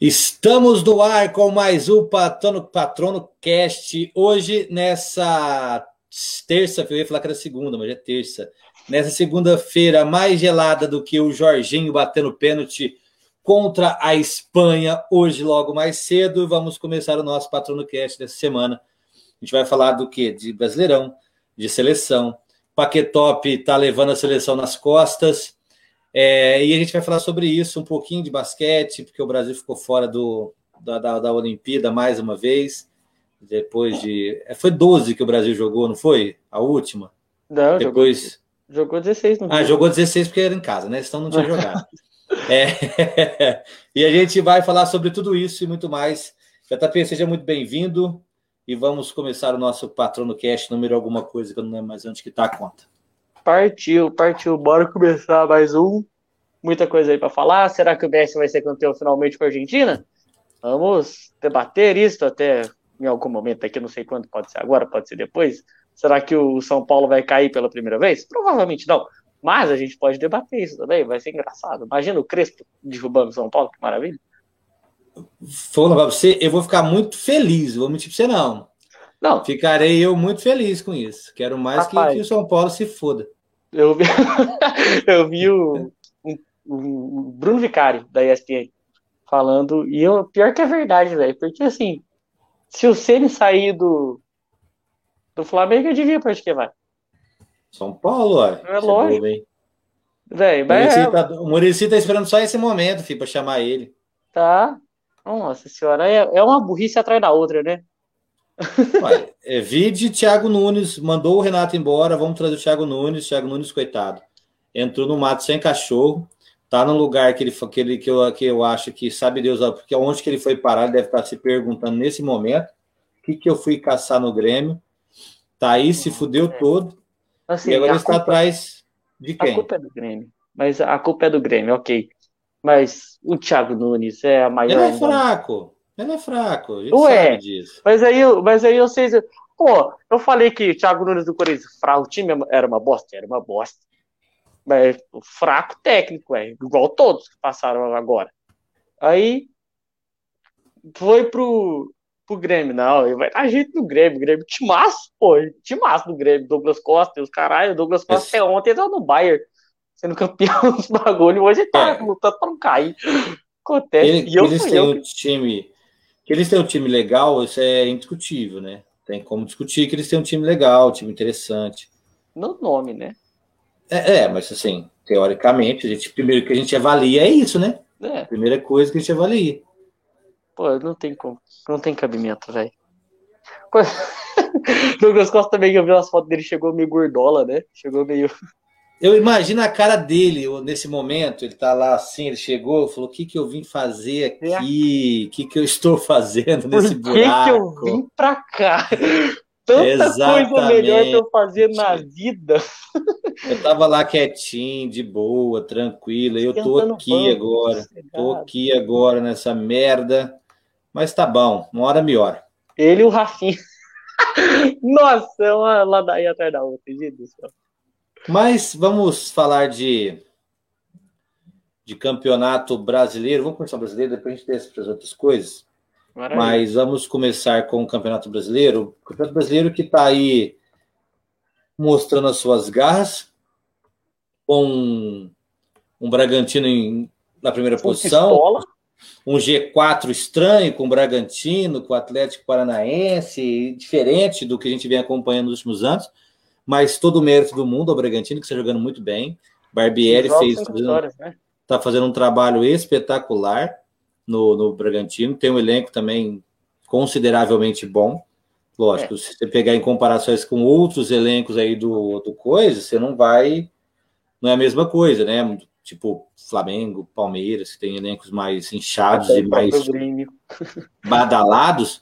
Estamos no ar com mais um Patrono, Patrono Cast. Hoje, nessa terça-feira, eu ia falar que era segunda, mas é terça. Nessa segunda-feira, mais gelada do que o Jorginho batendo pênalti contra a Espanha. Hoje, logo mais cedo, vamos começar o nosso Patrono Cast dessa semana. A gente vai falar do que? De Brasileirão, de seleção. Paquetop está levando a seleção nas costas. É, e a gente vai falar sobre isso, um pouquinho de basquete, porque o Brasil ficou fora do, da, da, da Olimpíada mais uma vez. Depois de. É, foi 12 que o Brasil jogou, não foi? A última? Não, Depois. Jogou, jogou 16 no Ah, jogou 16 porque era em casa, né? Senão não tinha jogado. é, e a gente vai falar sobre tudo isso e muito mais. JP, seja muito bem-vindo e vamos começar o nosso Patrono Cast número alguma coisa que eu não lembro mais onde que tá a conta. Partiu, partiu. Bora começar mais um. Muita coisa aí para falar. Será que o Messi vai ser campeão finalmente com a Argentina? Vamos debater isso até em algum momento aqui, não sei quando, pode ser agora, pode ser depois. Será que o São Paulo vai cair pela primeira vez? Provavelmente não. Mas a gente pode debater isso também, vai ser engraçado. Imagina o Crespo derrubando o São Paulo, que maravilha. Falando pra você, eu vou ficar muito feliz, vou mentir pra você não. Não. Ficarei eu muito feliz com isso. Quero mais que, Rapaz. que o São Paulo se foda. Eu vi, eu vi o, o- Bruno Vicari, da ESPN, falando, e eu, pior que é verdade, velho, porque assim, se o Ceni sair do, do Flamengo, eu devia pra onde que vai. São Paulo, ó. É lógico. hein? Velho, O mas Muricy é, tá, o Muricy tá esperando só esse momento, filho, pra chamar ele. tá. Nossa senhora, é, é uma burrice atrás da outra, né? Ué, é, vide Thiago Nunes, mandou o Renato embora, vamos trazer o Thiago Nunes, Thiago Nunes, coitado. Entrou no mato sem cachorro, tá num lugar que ele, que ele que, eu, que eu acho que sabe Deus, porque onde que ele foi parar, ele deve estar se perguntando nesse momento, o que, que eu fui caçar no Grêmio. Tá aí, se fudeu todo, Assim, e agora a está culpa- atrás de A quem? culpa é do Grêmio. Mas a culpa é do Grêmio, ok. Mas o Thiago Nunes é a maior. Ele é fraco, ele é fraco, a gente Ué. sabe disso. Mas aí, mas aí vocês. Pô, eu falei que o Thiago Nunes do Corinthians, fraco, o time era uma bosta, era uma bosta. Mas fraco técnico, é igual todos que passaram agora. Aí foi pro, pro Grêmio, não, ele vai dar jeito no Grêmio, Grêmio timaço, pô, timaço do Grêmio, Douglas Costa e os caralho, Douglas Costa Esse- até ontem tava no Bayern, sendo campeão dos bagulho, hoje ele tá É. lutando pra não cair. Acontece, Ele- e eu eles têm um time. Que eles têm um time legal, isso é indiscutível, né? Tem como discutir que eles têm um time legal, um time interessante. no nome, né? É, é, mas assim, teoricamente, a gente, primeiro que a gente avalia é isso, né? É. Primeira coisa que a gente avalia. Pô, não tem como. Não tem cabimento, velho. Douglas Costa também, eu vi umas fotos dele, chegou meio gordola, né? Chegou meio. Eu imagino a cara dele nesse momento, ele tá lá assim, ele chegou, falou: o que, que eu vim fazer aqui? O que, que eu estou fazendo Por nesse que buraco? que eu vim pra cá? Tanta coisa Exatamente. melhor pra eu fazer na vida. Eu tava lá quietinho, de boa, tranquilo, eu tô aqui banco, agora. Tô aqui agora nessa merda. Mas tá bom, uma hora melhor. Ele e o Rafinha. Nossa, é uma ladainha atrás da outra, gente do céu. Mas vamos falar de, de campeonato brasileiro. Vamos começar o brasileiro, depois a gente desce para as outras coisas. Maravilha. Mas vamos começar com o campeonato brasileiro. O campeonato brasileiro que está aí mostrando as suas garras, com um Bragantino em- na primeira Com posição. um G4 estranho com o Bragantino, com o Atlético Paranaense, diferente do que a gente vem acompanhando nos últimos anos, mas todo o mérito do mundo ao Bragantino, que está jogando muito bem. Barbieri fez, vitórias, né? está fazendo um trabalho espetacular no, no Bragantino, tem um elenco também consideravelmente bom. Lógico, se você pegar em comparações com outros elencos aí do, do Coisa, você não vai. Não é a mesma coisa, né? Tipo Flamengo, Palmeiras, que tem elencos mais inchados Até e mais badalados,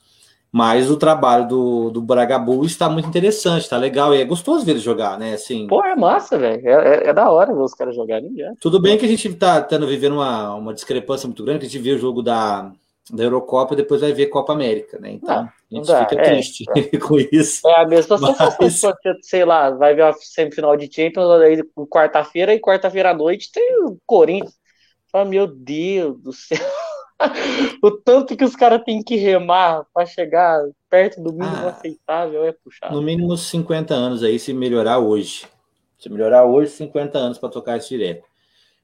mas o trabalho do, do Bragabu está muito interessante, está legal e é gostoso ver ele jogar, né? Assim, Pô, é massa, velho. É, é- é da hora ver os caras jogarem já. tudo bem que a gente está tendo vivendo uma, uma discrepância muito grande, que a gente vê o jogo da, da Eurocopa e depois vai ver Copa América, né? Então, a gente dá, fica é, triste com isso. É a mesma Mas- sensação que você, sei lá, vai ver a semifinal de Champions aí quarta-feira e quarta-feira à noite tem o Corinthians. Fala, meu Deus do céu. o tanto que os caras têm que remar para chegar perto do mínimo ah, aceitável é puxado. No mínimo 50 anos aí, se melhorar hoje. Se melhorar hoje, 50 anos para tocar isso direto.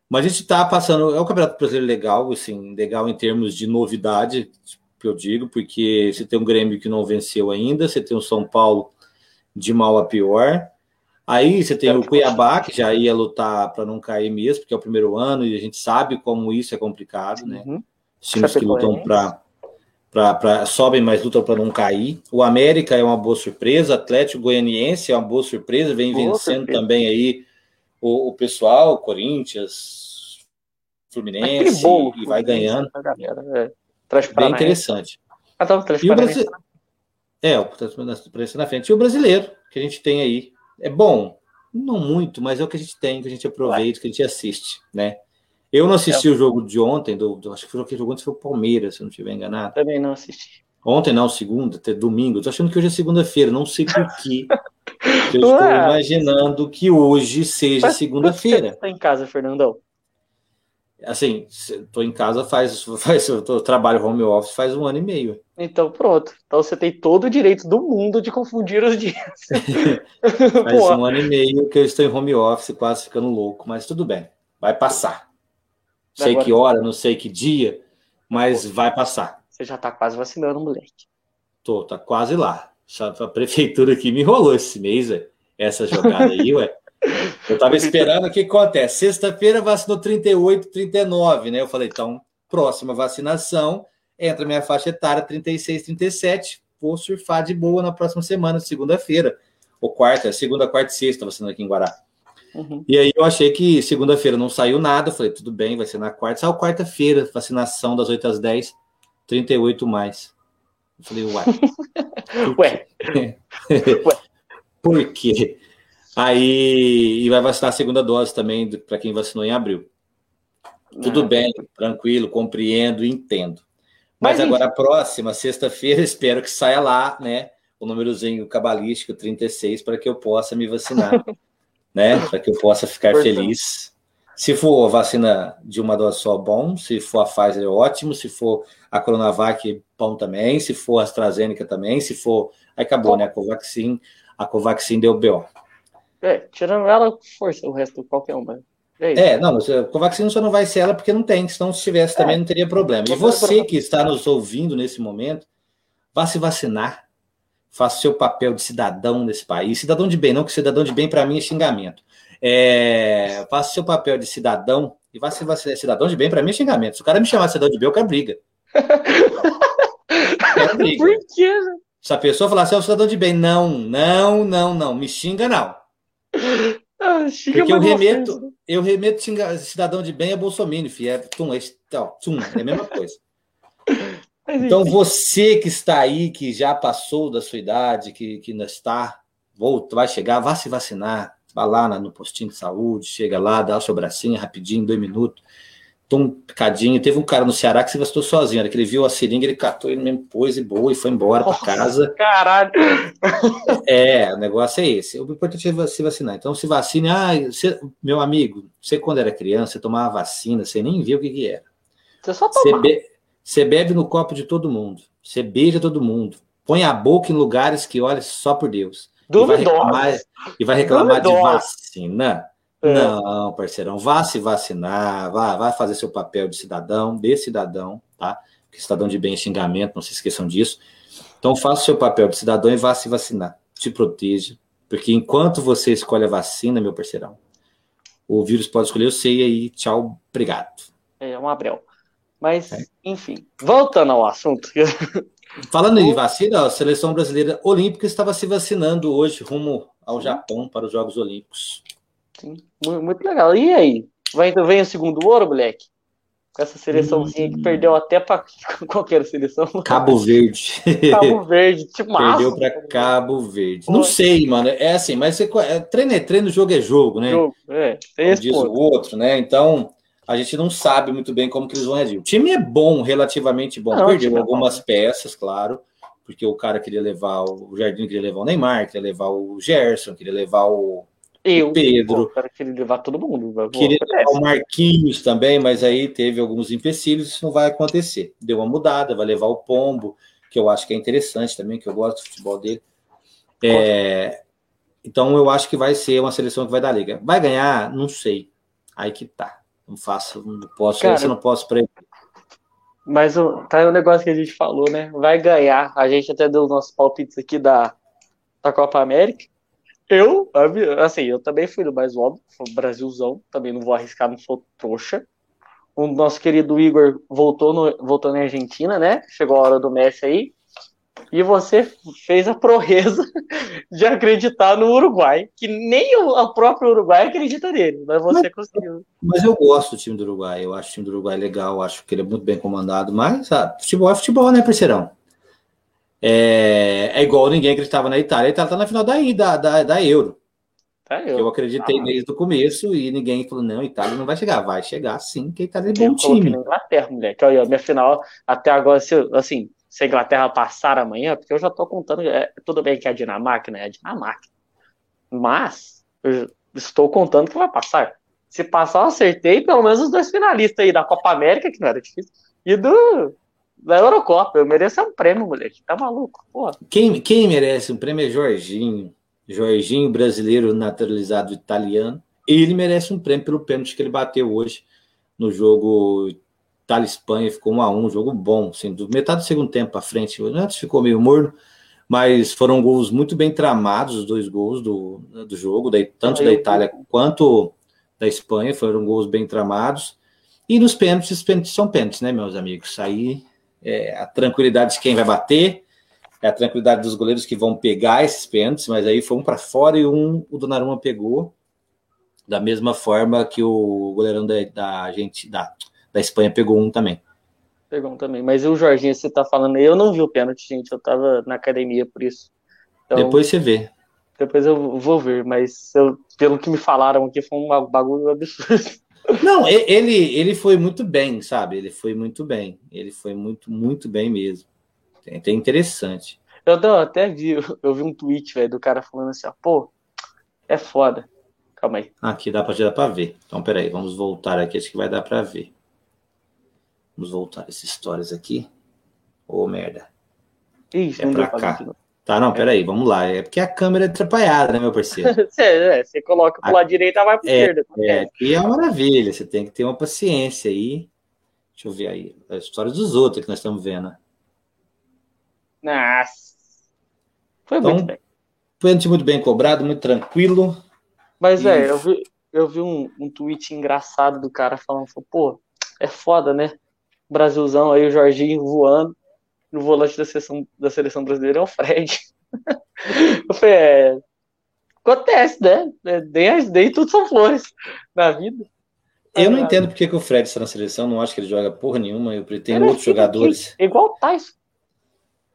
Mas a gente está passando. É um campeonato brasileiro legal, assim, legal em termos de novidade, que eu digo, porque você tem um Grêmio que não venceu ainda, você tem o São Paulo de mal a pior. Aí você tem o Cuiabá, que já ia lutar para não cair mesmo, porque é o primeiro ano e a gente sabe como isso é complicado, né? Uhum. Times que lutam para para sobem, mas lutam para não cair. O América é uma boa surpresa, Atlético Goianiense é uma boa surpresa, vem boa vencendo surpresa. também aí o, o pessoal, Corinthians, Fluminense, bolo, e vai ganhando. é. Bem interessante. Ah, tá, e o Brasil... É, o Transparência na frente. E o brasileiro, que a gente tem aí. É bom, não muito, mas é o que a gente tem, que a gente aproveita, que a gente assiste, né? Eu não assisti é. o jogo de ontem, do, do, acho que o jogo ontem foi o Palmeiras, se não estiver enganado. Também não assisti. Ontem não, segunda, até domingo. Tô achando que hoje é segunda-feira, não sei por quê. eu estou imaginando que hoje seja segunda-feira. Você tá em casa, Fernandão? Assim, estou em casa faz, faz eu tô, trabalho home office faz um ano e meio. Então pronto. Então você tem todo o direito do mundo de confundir os dias. faz um ano e meio que eu estou em home office, quase ficando louco, mas tudo bem, vai passar sei Agora, que hora, não sei que dia, mas pô, vai passar. Você já tá quase vacinando, moleque. Tô, tá quase lá. A prefeitura aqui me enrolou esse mês, ué, essa jogada aí, ué. Eu tava esperando o que acontece. Sexta-feira vacinou 38, 39, né? Eu falei, então, próxima vacinação, entra minha faixa etária 36, 37. Vou surfar de boa na próxima semana, segunda-feira. Ou quarta, segunda, quarta e sexta, vacinando aqui em Guará. Uhum. E aí eu achei que segunda-feira não saiu nada. falei, tudo bem, vai ser na quarta. Saiu quarta-feira, vacinação das 8 às 10, 38 mais. Eu falei, uai. Ué. Ué. Por quê? Aí e vai vacinar a segunda dose também para quem vacinou em abril. Tudo ah, bem, tranquilo, compreendo, entendo. Mas, Mas agora a próxima, sexta-feira, espero que saia lá, né? O númerozinho cabalístico 36 para que eu possa me vacinar. Né? Para que eu possa ficar feliz. Se for a vacina de uma dose só, bom. Se for a Pfizer, ótimo. Se for a Coronavac, bom também. Se for a AstraZeneca também. Se for. Aí acabou, né? A Covaxin, a Covaxin deu BO. É, tirando ela, força o resto, qualquer uma. É, é não, a Covaxin só não vai ser ela porque não tem, senão se tivesse também é. não teria problema. E você que está nos ouvindo nesse momento, vá se vacinar faça seu papel de cidadão nesse país, cidadão de bem, não que cidadão de bem para mim é xingamento. É, faça seu papel de cidadão e vá se você é cidadão de bem para mim é xingamento. Se o cara me chamar de cidadão de bem, eu quero briga. quero briga. Por quê? Se a pessoa falar assim, é um cidadão de bem, não, não, não, não, me xinga não. Ah, Porque eu remeto, eu remeto xinga, cidadão de bem a Bolsonaro, filho. É, tum, é, tum, é a mesma coisa. Então, você que está aí, que já passou da sua idade, que, que ainda está, volta, vai chegar, vá se vacinar, vá lá no postinho de saúde, chega lá, dá o seu bracinho rapidinho, dois minutos, toma um picadinho. Teve um cara no Ceará que se vacinou sozinho, era que ele viu a seringa, ele catou ele mesmo, pôs e boa, e foi embora para casa. Caralho! É, o negócio é esse. O importante é se vacinar. Então, se vacine. Ah, você, meu amigo, você quando era criança, você tomava vacina, você nem viu o que, que era. Você só tomava. Você, você bebe no copo de todo mundo. Você beija todo mundo. Põe a boca em lugares que olha só por Deus. E vai reclamar, e vai reclamar de vacina. É. Não, parceirão, vá se vacinar, vá, vá fazer seu papel de cidadão, de cidadão, tá? Porque cidadão de bem é xingamento, não se esqueçam disso. Então faça o seu papel de cidadão e vá se vacinar. Te proteja, porque enquanto você escolhe a vacina, meu parceirão, o vírus pode escolher, eu sei aí, tchau, obrigado. É um abreu. Mas, é. enfim, voltando ao assunto. Falando em vacina, a seleção brasileira olímpica estava se vacinando hoje rumo ao Japão para os Jogos Olímpicos. Sim, muito legal. E aí? Vai, vem o segundo ouro, moleque? Com essa seleçãozinha hum. que perdeu até para qualquer seleção. Cabo Verde. Cabo Verde, tipo Perdeu para Cabo Verde. Não sei, mano. É assim, mas você, é, treino é treino, jogo é jogo, né? Jogo, é. Diz ponto. o outro, né? Então, a gente não sabe muito bem como que eles vão reagir. O time é bom, relativamente bom. Não, Perdeu é algumas é peças, claro, porque o cara queria levar o, o Jardim queria levar o Neymar, queria levar o Gerson, queria levar o Eu, Pedro. Pô, queria levar todo mundo. Queria levar o Marquinhos também, mas aí teve alguns empecilhos, isso não vai acontecer. Deu uma mudada, vai levar o Pombo, que eu acho que é interessante também, que eu gosto do futebol dele. É, então eu acho que vai ser uma seleção que vai dar liga. Vai ganhar? Não sei. Aí que tá. Não faço, não posso, Cara, eu não posso prever. Mas tá aí um negócio que a gente falou, né? Vai ganhar. A gente até deu os nossos palpites aqui da, da Copa América. Eu, assim, eu também fui do mais óbvio, Brasilzão, também não vou arriscar, não sou trouxa. O nosso querido Igor voltou, no, voltou na Argentina, né? Chegou a hora do Messi aí. E você fez a proeza de acreditar no Uruguai, que nem o próprio Uruguai acredita nele, mas você mas, conseguiu. Mas eu gosto do time do Uruguai, eu acho o time do Uruguai legal, acho que ele é muito bem comandado, mas ah, futebol é futebol, né, parceirão? É, é igual ninguém acreditava na Itália. A Itália está na final da, da, da, da Euro. Tá eu. eu acreditei ah, desde o começo e ninguém falou: não, Itália não vai chegar. Vai chegar sim, que a Itália é bom eu time. Na Inglaterra, moleque. Olha, minha final, até agora, assim, se a Inglaterra passar amanhã, porque eu já tô contando, é, tudo bem que é a Dinamarca, né? É a Dinamarca. Mas eu estou contando que vai passar. Se passar, eu acertei pelo menos os dois finalistas aí da Copa América, que não era difícil, e do da Eurocopa. Eu mereço um prêmio, moleque. Tá maluco? Porra. Quem, quem merece um prêmio é Jorginho. Jorginho, brasileiro naturalizado italiano. Ele merece um prêmio pelo pênalti que ele bateu hoje no jogo Itália-Espanha. Ficou 1 a 1 um jogo bom, assim, do metade do segundo tempo para frente. Antes ficou meio morno, mas foram gols muito bem tramados, os dois gols do, do jogo, da, tanto da Itália quanto da Espanha. Foram gols bem tramados. E nos pênaltis, os pênaltis são pênaltis, né, meus amigos? Aí é, a tranquilidade de quem vai bater, é a tranquilidade dos goleiros que vão pegar esses pênaltis, mas aí foi um para fora e um o Donnarumma pegou, da mesma forma que o goleirão da, da, gente, da, da Espanha pegou um também. Pegou um também, mas o Jorginho, você tá falando, eu não vi o pênalti, gente, eu tava na academia por isso. Então, depois você vê. Depois eu vou ver, mas eu, pelo que me falaram aqui, foi um bagulho absurdo. Não, ele, ele foi muito bem, sabe? Ele foi muito bem. Ele foi muito, muito bem mesmo. É até interessante. Eu, eu até vi, eu vi um tweet, velho, do cara falando assim, ó, pô, é foda. Calma aí. Aqui dá pra, dá pra ver. Então, peraí, vamos voltar aqui, acho que vai dar pra ver. Vamos voltar essas histórias aqui. Ô, oh, merda. Ixi, é pra cá. Tá, não, peraí, vamos lá. É porque a câmera é atrapalhada, né, meu parceiro? você, é, você coloca pro lado direito, ela vai pro é, esquerdo. É, aqui é uma maravilha, você tem que ter uma paciência aí. Deixa eu ver aí, a história dos outros que nós estamos vendo. Nossa. Foi então, muito bem. Foi muito bem cobrado, muito tranquilo. Mas, e... é, eu vi, eu vi um, um tweet engraçado do cara falando, pô, é foda, né? Brasilzão aí, o Jorginho voando no volante da seleção, da seleção brasileira é o Fred. eu falei, é, acontece, né? Nem, nem tudo são flores na vida. Eu não ah, entendo porque que o Fred está na seleção, não acho que ele joga porra nenhuma. Eu tem outros jogadores. Igual o Tyson.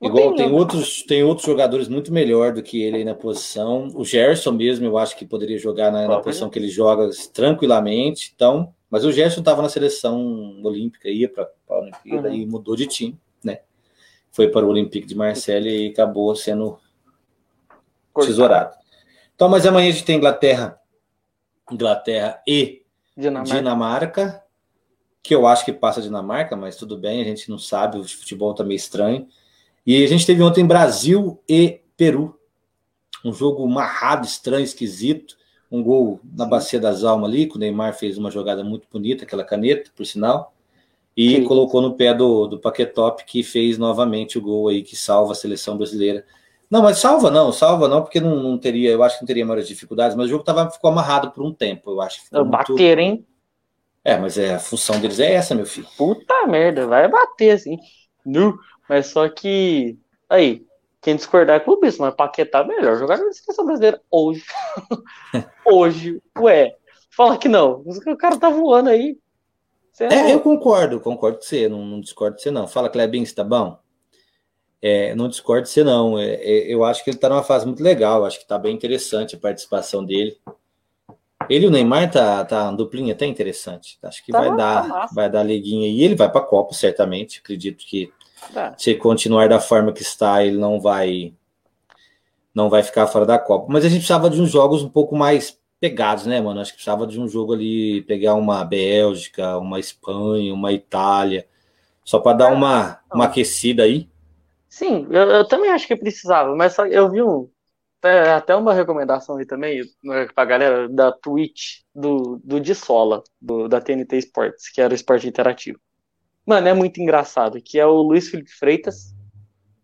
Igual tem, tem outros, tem outros jogadores muito melhor do que ele aí na posição. O Gerson mesmo, eu acho que poderia jogar na, na posição que ele joga tranquilamente. Então, mas o Gerson estava na seleção olímpica, ia para a Olimpíada uhum. e mudou de time, né? foi para o Olympique de Marseille e acabou sendo Cortado. tesourado. Então, mas amanhã a gente tem Inglaterra, Inglaterra e Dinamarca. Dinamarca, que eu acho que passa a Dinamarca, mas tudo bem, a gente não sabe, o futebol tá meio estranho. E a gente teve ontem Brasil e Peru, um jogo marrado, estranho, esquisito, um gol na bacia das almas ali, que o Neymar fez uma jogada muito bonita, aquela caneta, por sinal e Sim. colocou no pé do, do Paquetop, que fez novamente o gol aí que salva a seleção brasileira. Não, mas salva não, salva não, porque não, não teria, eu acho que não teria maiores dificuldades, mas o jogo tava, ficou amarrado por um tempo, eu acho. Muito... Bater, hein? É, mas é, a função deles é essa, meu filho. Puta merda, vai bater, assim. Nu, mas só que. Aí, quem discordar é clubista, mas Paquetá é melhor jogador da seleção brasileira hoje. hoje, ué. Fala que não. O cara tá voando aí. É, é, eu concordo, concordo com você, não, não discordo de você não. Fala, Clebinho, você tá bom? É, não discordo de você não. É, é, eu acho que ele tá numa fase muito legal, acho que tá bem interessante a participação dele. Ele e o Neymar tá, tá duplinha até interessante. Acho que tá vai, dar, tá vai dar liguinha e ele vai para a Copa, certamente. Acredito que tá. se continuar da forma que está, ele não vai não vai ficar fora da Copa. Mas a gente precisava de uns jogos um pouco mais pegados, né, mano? Acho que precisava de um jogo ali, pegar uma Bélgica, uma Espanha, uma Itália, só para dar uma, uma aquecida aí. Sim, eu, eu, também acho que precisava, mas só, eu vi um, até uma recomendação aí também né, pra galera da Twitch do, do Dissola, do, da TNT Sports, que era o esporte interativo. Mano, é muito engraçado, que é o Luiz Felipe Freitas,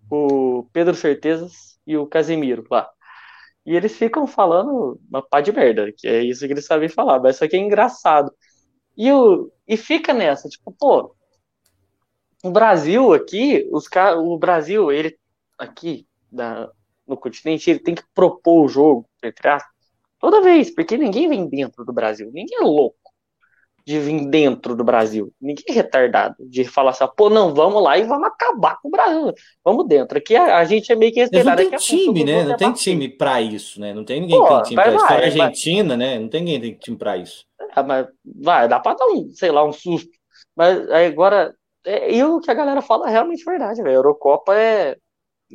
o Pedro Certezas e o Casemiro lá. E eles ficam falando uma pá de merda, que é isso que eles sabem falar, mas isso aqui é engraçado. E, o, e fica nessa, tipo, pô, o Brasil aqui, os o Brasil, ele aqui da, no continente, ele tem que propor o jogo, entre aspas, toda vez, porque ninguém vem dentro do Brasil, ninguém é louco de vir dentro do Brasil. Ninguém é retardado de falar assim, pô, não, vamos lá e vamos acabar com o Brasil. Vamos dentro. Aqui a, a gente é meio que retardado. Não tem time, né? Não tem time para isso, né? Não tem ninguém pô, que tem time para isso. A Argentina, vai. né? Não tem ninguém que tem time para isso. É, mas vai, dá para dar um, sei lá, um susto. Mas agora, é, e o que a galera fala é realmente verdade, velho. A Eurocopa é,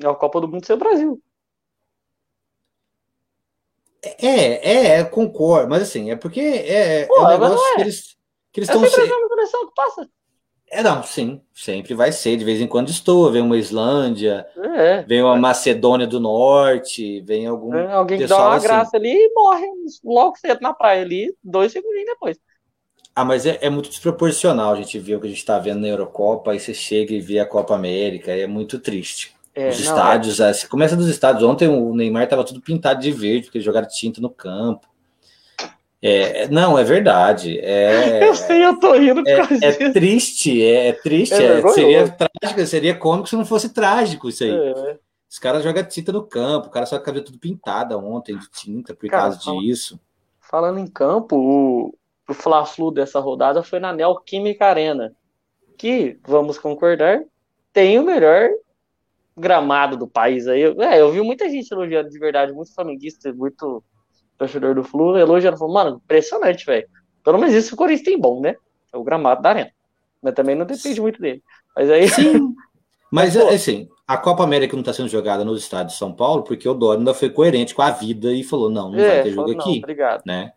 é a Copa do Mundo sem o Brasil. É, é, concordo, mas assim, é porque é, Pô, é um negócio é. que eles que eles estão. É sempre a mesma que passa. É, não, sim, sempre vai ser. De vez em quando estou, vem uma Islândia, é, vem uma Macedônia do Norte, vem algum. É, alguém que dá uma assim. graça ali e morre logo cedo na praia ali, dois segundos depois. Ah, mas é, é, muito desproporcional a gente ver o que a gente está vendo na Eurocopa, aí você chega e vê a Copa América, é muito triste. É, Os não, estádios, é... começa dos estádios. Ontem o Neymar estava tudo pintado de verde, porque jogaram tinta no campo. É, não, é verdade. É, eu sei, eu tô rindo por é, causa é disso. Triste, é, é triste, é, seria trágico, seria cômico se não fosse trágico isso aí. É. Os caras jogam tinta no campo, o cara só cabelo tudo pintada ontem de tinta por cara, causa disso. Falando em campo, o, o Fla-Flu dessa rodada foi na Neoquímica Arena, que, vamos concordar, tem o melhor gramado do país aí. É, eu vi muita gente elogiando de verdade, muito flamenguista, muito torcedor do Flu, elogiando, falou, mano, impressionante, velho. Pelo menos isso o Corinthians tem bom, né? É o gramado da arena. Mas também não depende muito dele. Mas aí. Sim. Mas, Mas assim, a Copa América não está sendo jogada nos estados de São Paulo porque o Dória ainda foi coerente com a vida e falou: não, não é, vai ter jogo aqui. Não, obrigado. Né?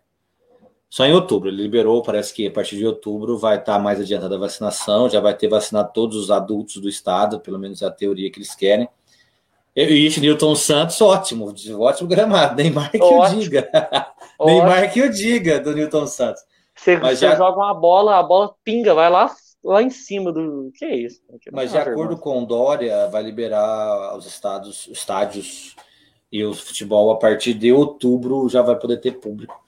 Só em outubro. Ele liberou, parece que a partir de outubro vai estar tá mais adiantada a vacinação, já vai ter vacinado todos os adultos do estado, pelo menos é a teoria que eles querem. E Newton Santos, ótimo, ótimo gramado. Neymar que ótimo. o diga. Neymar que o diga do Newton Santos. Você, Mas você já... joga uma bola, a bola pinga, vai lá, lá em cima do. Que é isso? Que Mas de acordo com o Dória, vai liberar os estados, estádios e o futebol a partir de outubro já vai poder ter público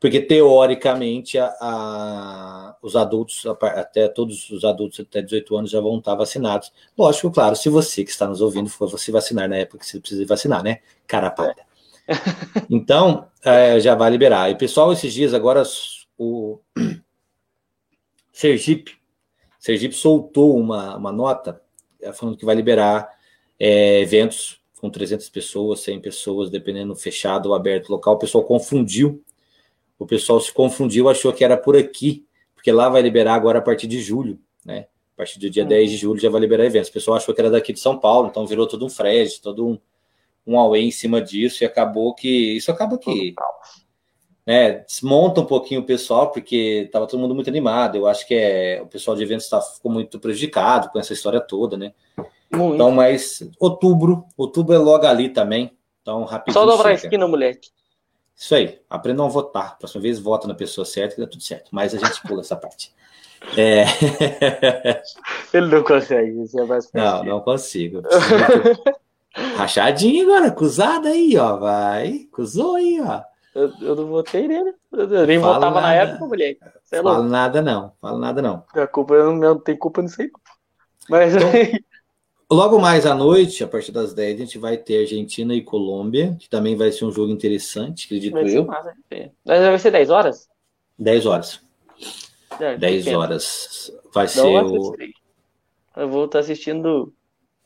porque teoricamente a, a, os adultos, até todos os adultos até 18 anos já vão estar vacinados. Lógico, claro, se você que está nos ouvindo for se vacinar na época que você precisa vacinar, né? Carapada. É. Então, é, já vai liberar. E pessoal, esses dias agora o Sergipe, Sergipe soltou uma, uma nota é, falando que vai liberar é, eventos com 300 pessoas, 100 pessoas, dependendo fechado ou aberto local. O pessoal confundiu o pessoal se confundiu, achou que era por aqui, porque lá vai liberar agora a partir de julho, né? A partir do dia uhum. 10 de julho já vai liberar eventos. O pessoal achou que era daqui de São Paulo, então virou todo um Fred, todo um, um away em cima disso, e acabou que. Isso acaba que. Né, desmonta um pouquinho o pessoal, porque estava todo mundo muito animado. Eu acho que é, o pessoal de eventos tá, ficou muito prejudicado com essa história toda, né? Muito. Então, mas outubro, outubro é logo ali também. Então, rapidinho. Só dobrar a esquina, moleque. Isso aí, aprendam a votar. Próxima vez vota na pessoa certa que dá tudo certo. Mas a gente pula essa parte. É... Ele não consegue, isso é mais Não, não consigo. Rachadinho agora, acusado aí, ó. Vai, acusou aí, ó. Eu, eu não votei nele. Eu nem Falo votava nada. na época, mulher. Você é Falo nada, não. Falo nada, não. A culpa eu não, não tem culpa nisso aí. Mas então, Logo mais à noite, a partir das 10, a gente vai ter Argentina e Colômbia, que também vai ser um jogo interessante, acredito vai eu. Massa, vai ser 10 horas? 10 horas. É, 10 horas. Vai Não ser o. Eu vou estar assistindo.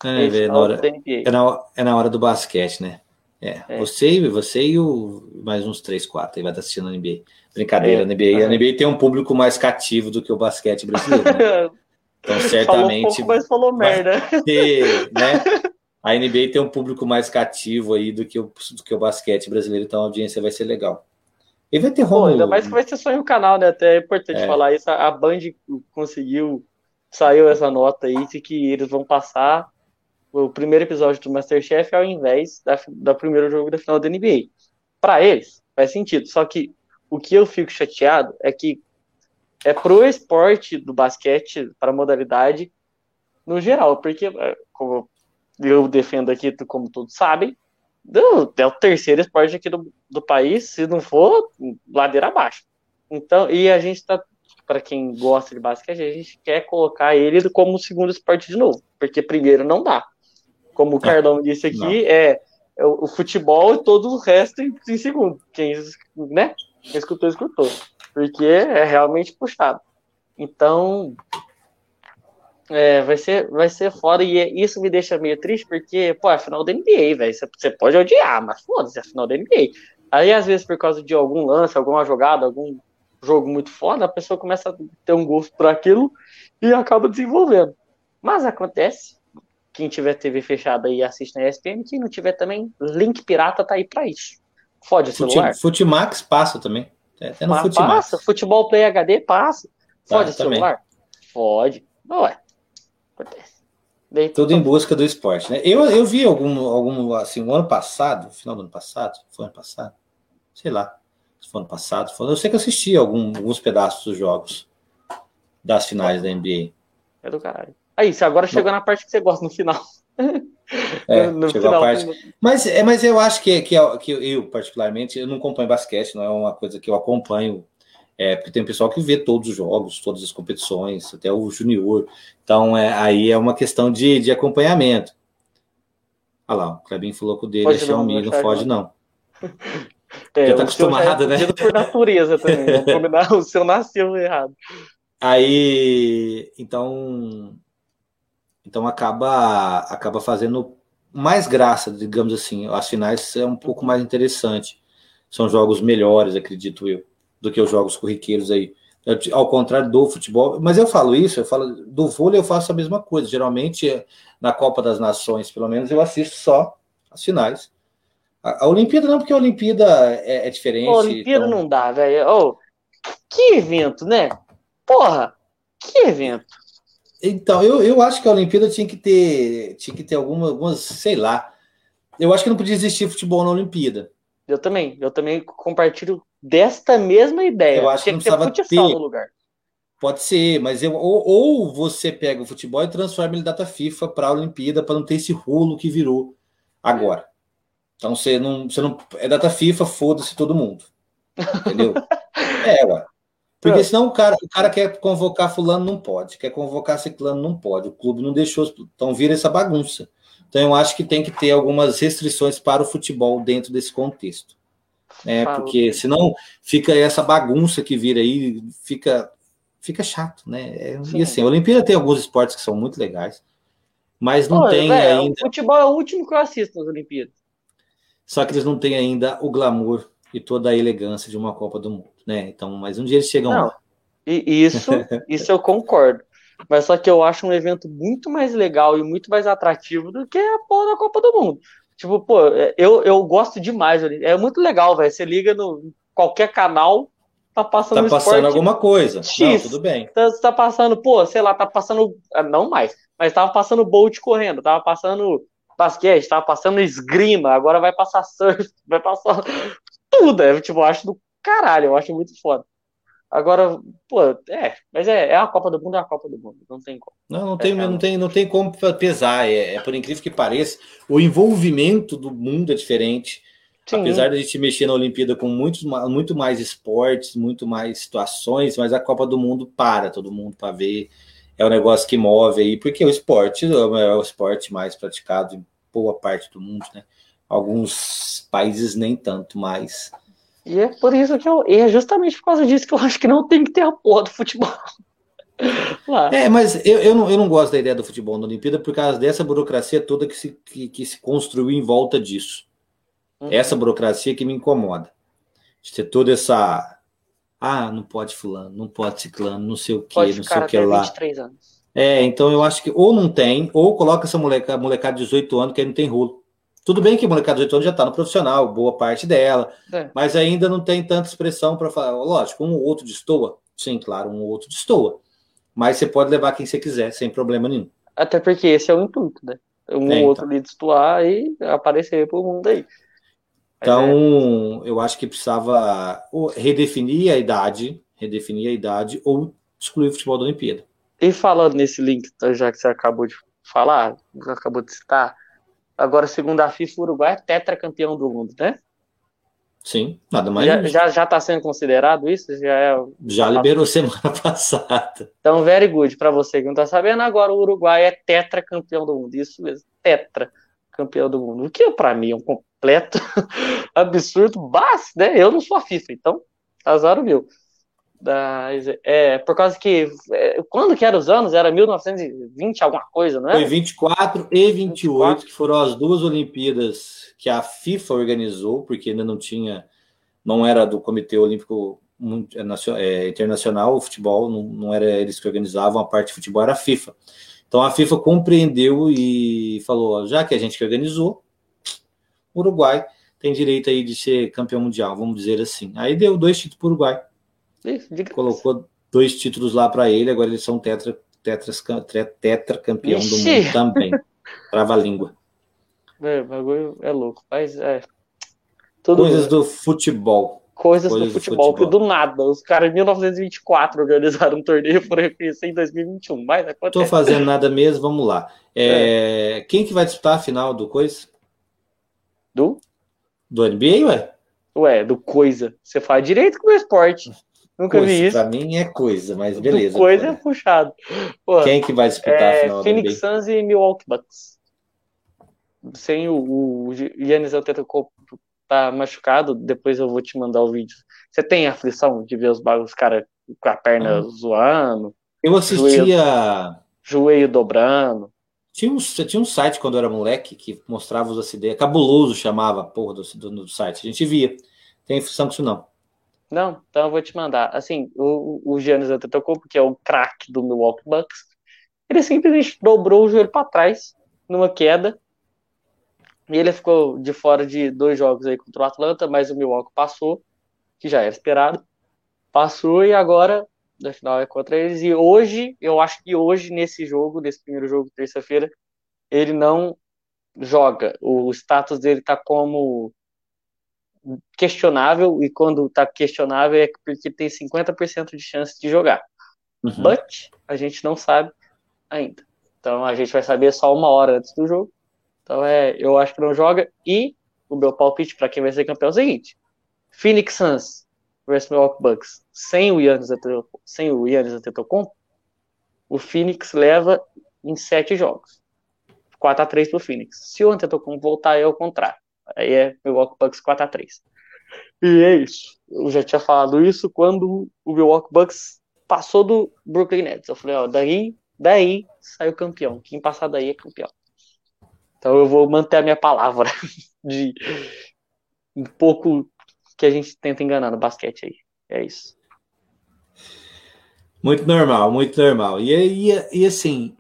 É, é, na hora, é, na, é na hora do basquete, né? É, é. Você, você e o, mais uns 3, 4 aí vai estar assistindo a NBA. Brincadeira, é. a NBA. A NBA tem um público mais cativo do que o basquete brasileiro. Né? Então, certamente. Falou pouco, mas falou merda. Ter, né? A NBA tem um público mais cativo aí do que, o, do que o basquete brasileiro, então a audiência vai ser legal. E vai ter Romulo. Ainda mais que vai ser só em um canal, né? Até é importante é. falar isso. A Band conseguiu, saiu essa nota aí de que eles vão passar o primeiro episódio do Masterchef ao invés da, da primeiro jogo da final da NBA. Para eles, faz sentido. Só que o que eu fico chateado é que é pro esporte do basquete, para a modalidade, no geral, porque, é, como eu defendo aqui, como todos sabem, é o terceiro esporte aqui do, do país, se não for, ladeira abaixo. Então, e a gente está, para quem gosta de basquete, a gente quer colocar ele como segundo esporte de novo, porque primeiro não dá. Como o Carlão disse aqui, é, é, o, futebol e todo o resto em, em segundo. Quem, né? Quem escutou, escutou. Porque é realmente puxado. Então, é, vai ser, vai ser foda, e é, isso me deixa meio triste, porque, pô, é a final da NBA, velho. Você pode odiar, mas foda-se, é a final da NBA. Aí, às vezes, por causa de algum lance, alguma jogada, algum jogo muito foda, a pessoa começa a ter um gosto por aquilo e acaba desenvolvendo. Mas acontece. Quem tiver TV fechada e assiste na ESPN, quem não tiver também, link pirata tá aí pra isso. Fode o celular. Futimax passa também. Até no Futimax. Passa, Futebol Play HD passa. Fode o celular? Fode. Ué, Acontece. Tudo em busca do esporte, né? Eu, eu vi algum, algum, assim, ano passado, final do ano passado, foi ano passado? Sei lá, se foi ano passado, foi, eu sei que assisti algum, alguns pedaços dos jogos das finais da NBA. É do caralho. Aí, você agora chegou na parte que você gosta no final. É, no, chegou final, a parte. Mas, é, mas eu acho que, que, que eu, particularmente, eu não acompanho basquete, não é uma coisa que eu acompanho é, porque tem pessoal que vê todos os jogos, todas as competições, até o junior. Então, é, aí é uma questão de, de acompanhamento. Olha lá, o Clebinho falou que o dele pode é Xiaomi, não, não foge, não. É, já tá acostumado, né? por natureza também. Né? o seu nasceu errado. Aí, então, então acaba, acaba fazendo mais graça, digamos assim. As finais é um pouco mais interessante. São jogos melhores, acredito eu do que os jogos corriqueiros aí. Ao contrário do futebol, mas eu falo isso, eu falo do vôlei, eu faço a mesma coisa. Geralmente, na Copa das Nações, pelo menos, eu assisto só as finais. A, a Olimpíada não, porque a Olimpíada é, é diferente. A Olimpíada então... não dá, velho. Oh, que evento, né? Porra, que evento. Então, eu, eu acho que a Olimpíada tinha que ter, tinha que ter alguma, algumas, sei lá. Eu acho que não podia existir futebol na Olimpíada. Eu também, eu também compartilho desta mesma ideia. Eu acho que não precisava ter no lugar. Pode ser, mas eu, ou, ou, você pega o futebol e transforma ele em data FIFA para a Olimpíada para não ter esse rolo que virou agora. Então você não, você não é data FIFA, foda-se todo mundo. Entendeu? é, ué. Porque senão o cara, o cara quer convocar fulano, não pode. Quer convocar ciclano, não pode. O clube não deixou. Então vira essa bagunça. Então eu acho que tem que ter algumas restrições para o futebol dentro desse contexto né? Porque senão fica essa bagunça que vira aí, fica fica chato, né? É, e assim, a Olimpíada tem alguns esportes que são muito legais, mas não Pô, tem véio, ainda. O futebol é o último que eu assisto nas Olimpíadas. Só que eles não têm ainda o glamour e toda a elegância de uma Copa do Mundo, né? Então, mas um dia eles chegam não, lá. E isso, isso eu concordo. Mas só que eu acho um evento muito mais legal e muito mais atrativo do que a porra da Copa do Mundo. Tipo, pô, eu, eu gosto demais. É muito legal, velho. Você liga no qualquer canal, tá passando Tá passando esporte, alguma coisa. X, não, tudo bem. Tá, tá passando, pô, sei lá, tá passando. Ah, não mais, mas tava passando Bolt correndo, tava passando basquete, tava passando esgrima, agora vai passar surf, vai passar tudo. É, tipo, eu acho do caralho, eu acho muito foda. Agora, pô, é, mas é, é a Copa do Mundo, é a Copa do Mundo, não tem como. Não, não tem, é, não tem, não tem como pesar. É, é, por incrível que pareça, o envolvimento do mundo é diferente. Sim. Apesar de a gente mexer na Olimpíada com muitos, muito mais esportes, muito mais situações, mas a Copa do Mundo para todo mundo para ver. É o um negócio que move aí, porque o esporte é o esporte mais praticado em boa parte do mundo, né? Alguns países nem tanto, mas e é por isso que eu. E é justamente por causa disso que eu acho que não tem que ter a porra do futebol. É, mas eu, eu, não, eu não gosto da ideia do futebol na Olimpíada por causa dessa burocracia toda que se, que, que se construiu em volta disso. Uhum. Essa burocracia que me incomoda. De ter toda essa. Ah, não pode fulano, não pode ciclano, não sei o que, não sei o que lá. 23 anos. É, então eu acho que ou não tem, ou coloca essa moleca, molecada de 18 anos que aí não tem rolo. Tudo bem que a molecada de 18 anos já está no profissional, boa parte dela, é. mas ainda não tem tanta expressão para falar. Lógico, um ou outro destoa, sim, claro, um ou outro destoa. Mas você pode levar quem você quiser, sem problema nenhum. Até porque esse é o intuito, né? Um é, ou outro então. destoar e aparecer para o mundo aí. Então, é. eu acho que precisava redefinir a idade, redefinir a idade ou excluir o futebol da Olimpíada. E falando nesse link, já que você acabou de falar, acabou de citar, Agora, segundo a FIFA, o Uruguai é tetracampeão do mundo, né? Sim, nada mais. Já, já, já tá sendo considerado isso? Já, é... já liberou semana passada. Então, very good. Para você que não tá sabendo, agora o Uruguai é tetracampeão do mundo. Isso mesmo, tetracampeão do mundo. O que para mim é um completo absurdo, mas, né? Eu não sou a FIFA, então, azar o meu. Das, é, por causa que. É, quando que eram os anos? Era 1920, alguma coisa, não é? Foi 24 e 28, 24. que foram as duas Olimpíadas que a FIFA organizou, porque ainda não tinha. Não era do Comitê Olímpico é, é, Internacional, o futebol, não, não era eles que organizavam, a parte de futebol era a FIFA. Então a FIFA compreendeu e falou: já que a gente que organizou, o Uruguai tem direito aí de ser campeão mundial, vamos dizer assim. Aí deu dois títulos para o Uruguai Colocou dois títulos lá para ele, agora eles são tetra, tetras, tetra campeão Ixi. do mundo também. Trava a língua. É, o bagulho é louco, mas é. Tudo Coisas do futebol. Coisas, Coisas do, futebol, do futebol, que do nada. Os caras em 1924 organizaram um torneio por reconhecer em 2021. Mas acontece. Tô fazendo nada mesmo, vamos lá. É, é. Quem que vai disputar a final do Coisa? Do? Do NBA, ué? Ué, do Coisa. Você faz direito com o esporte. Nunca Poxa, vi isso. Pra mim é coisa, mas beleza. coisa é puxado. Pô, Quem que vai disputar é, a final Phoenix Suns e Milwaukee Bucks. Sem o, o Yannis Antetokounmpo tá machucado, depois eu vou te mandar o vídeo. Você tem aflição de ver os, os caras com a perna ah. zoando? Eu assistia... Joelho, joelho dobrando. Tinha um, tinha um site quando eu era moleque que mostrava os acidentes. Cabuloso chamava a porra do, do, do site. A gente via. Tem aflição com isso não. Não, então eu vou te mandar. Assim, o, o Giannis Antetokounmpo, que é o craque do Milwaukee Bucks, ele simplesmente dobrou o joelho para trás numa queda. E ele ficou de fora de dois jogos aí contra o Atlanta, mas o Milwaukee passou, que já era esperado. Passou e agora na final é contra eles. E hoje, eu acho que hoje, nesse jogo, nesse primeiro jogo, terça-feira, ele não joga. O status dele tá como questionável, e quando está questionável é porque tem 50% de chance de jogar. Uhum. But a gente não sabe ainda. Então a gente vai saber só uma hora antes do jogo. Então é, eu acho que não joga. E o meu palpite para quem vai ser campeão é o seguinte: Phoenix Suns versus Milwaukee Bucks sem o Yannis sem o Yannis Antetokounmpo, o Phoenix leva em sete jogos. 4 a 3 pro Phoenix. Se o Antetokounmpo voltar, é o contrário. Aí é Milwaukee Bucks 4x3. E é isso. Eu já tinha falado isso quando o Milwaukee Bucks passou do Brooklyn Nets. Eu falei, ó, daí, daí saiu campeão. Quem passar daí é campeão. Então eu vou manter a minha palavra de um pouco que a gente tenta enganar no basquete aí. É isso. Muito normal, muito normal. E, e, e assim.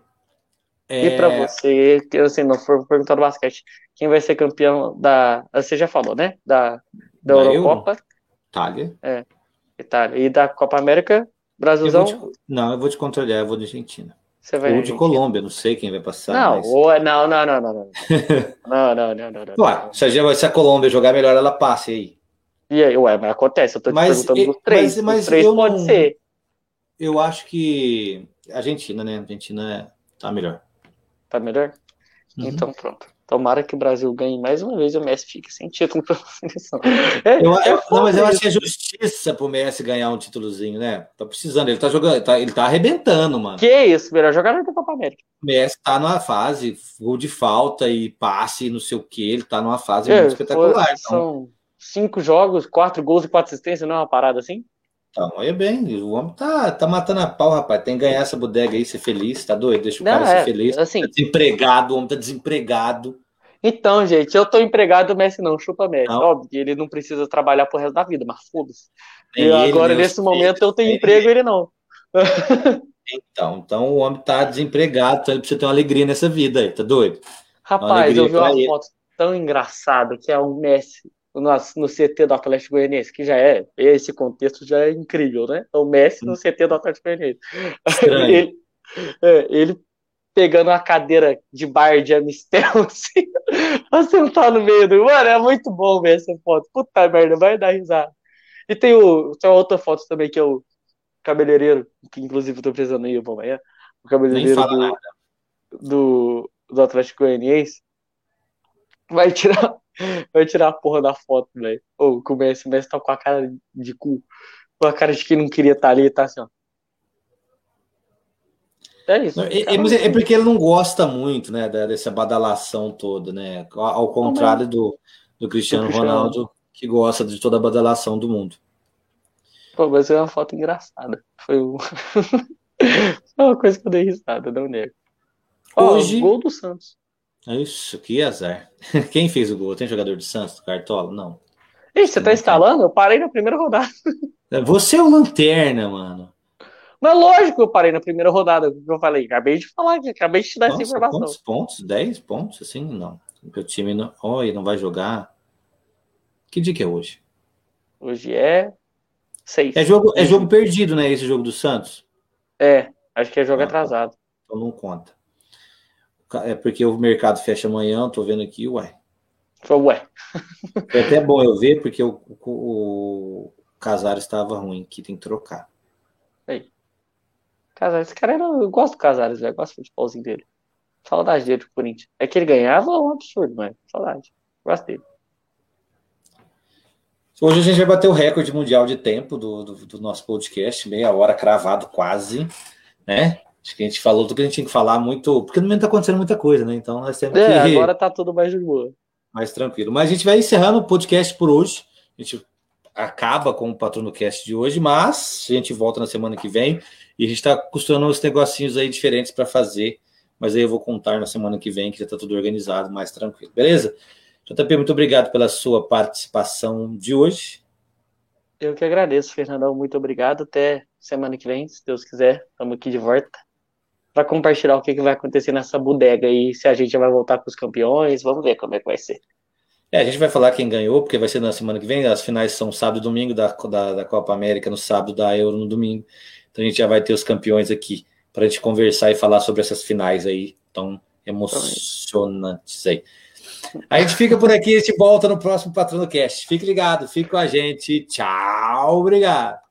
É... E para você, que assim, não for perguntar do basquete, quem vai ser campeão da. Você já falou, né? Da, da, da Eurocopa. Itália. É. Itália. E da Copa América, Brasilzão. Eu te, não, eu vou te controlar, eu vou de Argentina. Você vai ou de Colômbia, não sei quem vai passar. Não, mas... ou, é, não, não, não, não, não. não, não, não, não, não. Ué, se a, se a Colômbia jogar melhor, ela passe aí. E aí, ué, mas acontece, eu tô te mas, perguntando dos três. Mas, mas três pode não, ser. Eu acho que Argentina, né? Argentina é, tá melhor. Tá melhor? Uhum. Então pronto. Tomara que o Brasil ganhe mais uma vez e o Messi fique sem título pela seleção. É, eu, é não, mas eu acho que é justiça pro Messi ganhar um títulozinho, né? Tá precisando, ele tá jogando, ele tá, ele tá arrebentando, mano. Que isso, melhor jogador da Copa América. O Messi tá numa fase, gol de falta e passe, não sei o que, ele tá numa fase é, muito espetacular. Foi, então. São cinco jogos, quatro gols e quatro assistências, não é uma parada assim? Então, olha bem, o homem tá, tá matando a pau, rapaz. Tem que ganhar essa bodega aí, ser feliz, tá doido? Deixa o não, cara é, ser feliz. Assim, tá desempregado, o homem tá desempregado. Então, gente, eu tô empregado, o Messi não, chupa Messi. Não. Óbvio que ele não precisa trabalhar pro resto da vida, mas foda-se. E ele, agora, nesse momento, eu tenho emprego e ele não. Então, então o homem tá desempregado, então ele precisa ter uma alegria nessa vida aí, tá doido? Rapaz, eu vi uma ele. foto tão engraçado que é o Messi no, no CT do Atlético Goianiense, que já é, esse contexto já é incrível, né? O Messi no CT do Atlético Goianiense. Ele, é, ele pegando uma cadeira de bar de Amistel, assim, pra sentar no meio do. Mano, é muito bom ver essa foto. Puta merda, vai dar risada. E tem, o, tem outra foto também que é o cabeleireiro, que inclusive eu tô precisando ir bom amanhã. O cabeleireiro do, do, do, Atlético Goianiense. Vai tirar, vai tirar a porra da foto, velho. Ou o Messi, o Messi tá com a cara de cu. Com a cara de que não queria estar tá ali, tá assim, ó. É isso. É, é, é, porque ele não gosta muito, né, dessa badalação toda, né? Ao contrário do, do Cristiano, do Cristiano Ronaldo, que gosta de toda a badalação do mundo. Pô, mas é uma foto engraçada. Foi, um... Foi uma coisa que eu dei risada, não nego. Hoje... gol do Santos. Isso, que azar. Quem fez o gol? Tem jogador do Santos, do Cartola? Não. Ei, você tá instalando? Eu parei na primeira rodada. Você é o lanterna, mano. Mas lógico que eu parei na primeira rodada, que eu falei, acabei de falar, acabei de te dar Nossa, essa informação. Quantos pontos? 10 pontos? Assim, não. O time não. Oi, não vai jogar. Que dia que é hoje? Hoje é 6. É jogo, é jogo perdido, né? Esse jogo do Santos? É, acho que é jogo ah, tá. atrasado. Então não conta. É porque o mercado fecha amanhã, tô vendo aqui, ué. Foi ué. É até bom eu ver, porque o, o, o Casares estava ruim, que tem que trocar. Casares, esse cara era. Eu gosto do Casares, velho. Gosto do futebolzinho dele. Saudade dele do Corinthians. É que ele ganhava um absurdo, mas saudade. Gosto dele. Hoje a gente vai bater o recorde mundial de tempo do, do, do, nosso podcast, meia hora cravado quase, né? Acho que a gente falou tudo que a gente tinha que falar muito, porque no momento tá acontecendo muita coisa, né? Então nós temos é, que... agora tá tudo mais de boa. Mais tranquilo. Mas a gente vai encerrando o podcast por hoje. A gente acaba com o Patrono Cast de hoje, mas a gente volta na semana que vem. E a gente está costurando uns negocinhos aí diferentes para fazer, mas aí eu vou contar na semana que vem, que já está tudo organizado, mais tranquilo. Beleza? JP, muito obrigado pela sua participação de hoje. Eu que agradeço, Fernandão. Muito obrigado. Até semana que vem, se Deus quiser. Estamos aqui de volta para compartilhar o que, que vai acontecer nessa bodega aí, se a gente vai voltar com os campeões. Vamos ver como é que vai ser. É, a gente vai falar quem ganhou, porque vai ser na semana que vem. As finais são sábado e domingo da, da, da Copa América, no sábado, da Euro no domingo. Então a gente já vai ter os campeões aqui para a gente conversar e falar sobre essas finais aí tão emocionantes aí. A gente fica por aqui, a gente volta no próximo Patrono Cast. Fique ligado, fique com a gente. Tchau, obrigado.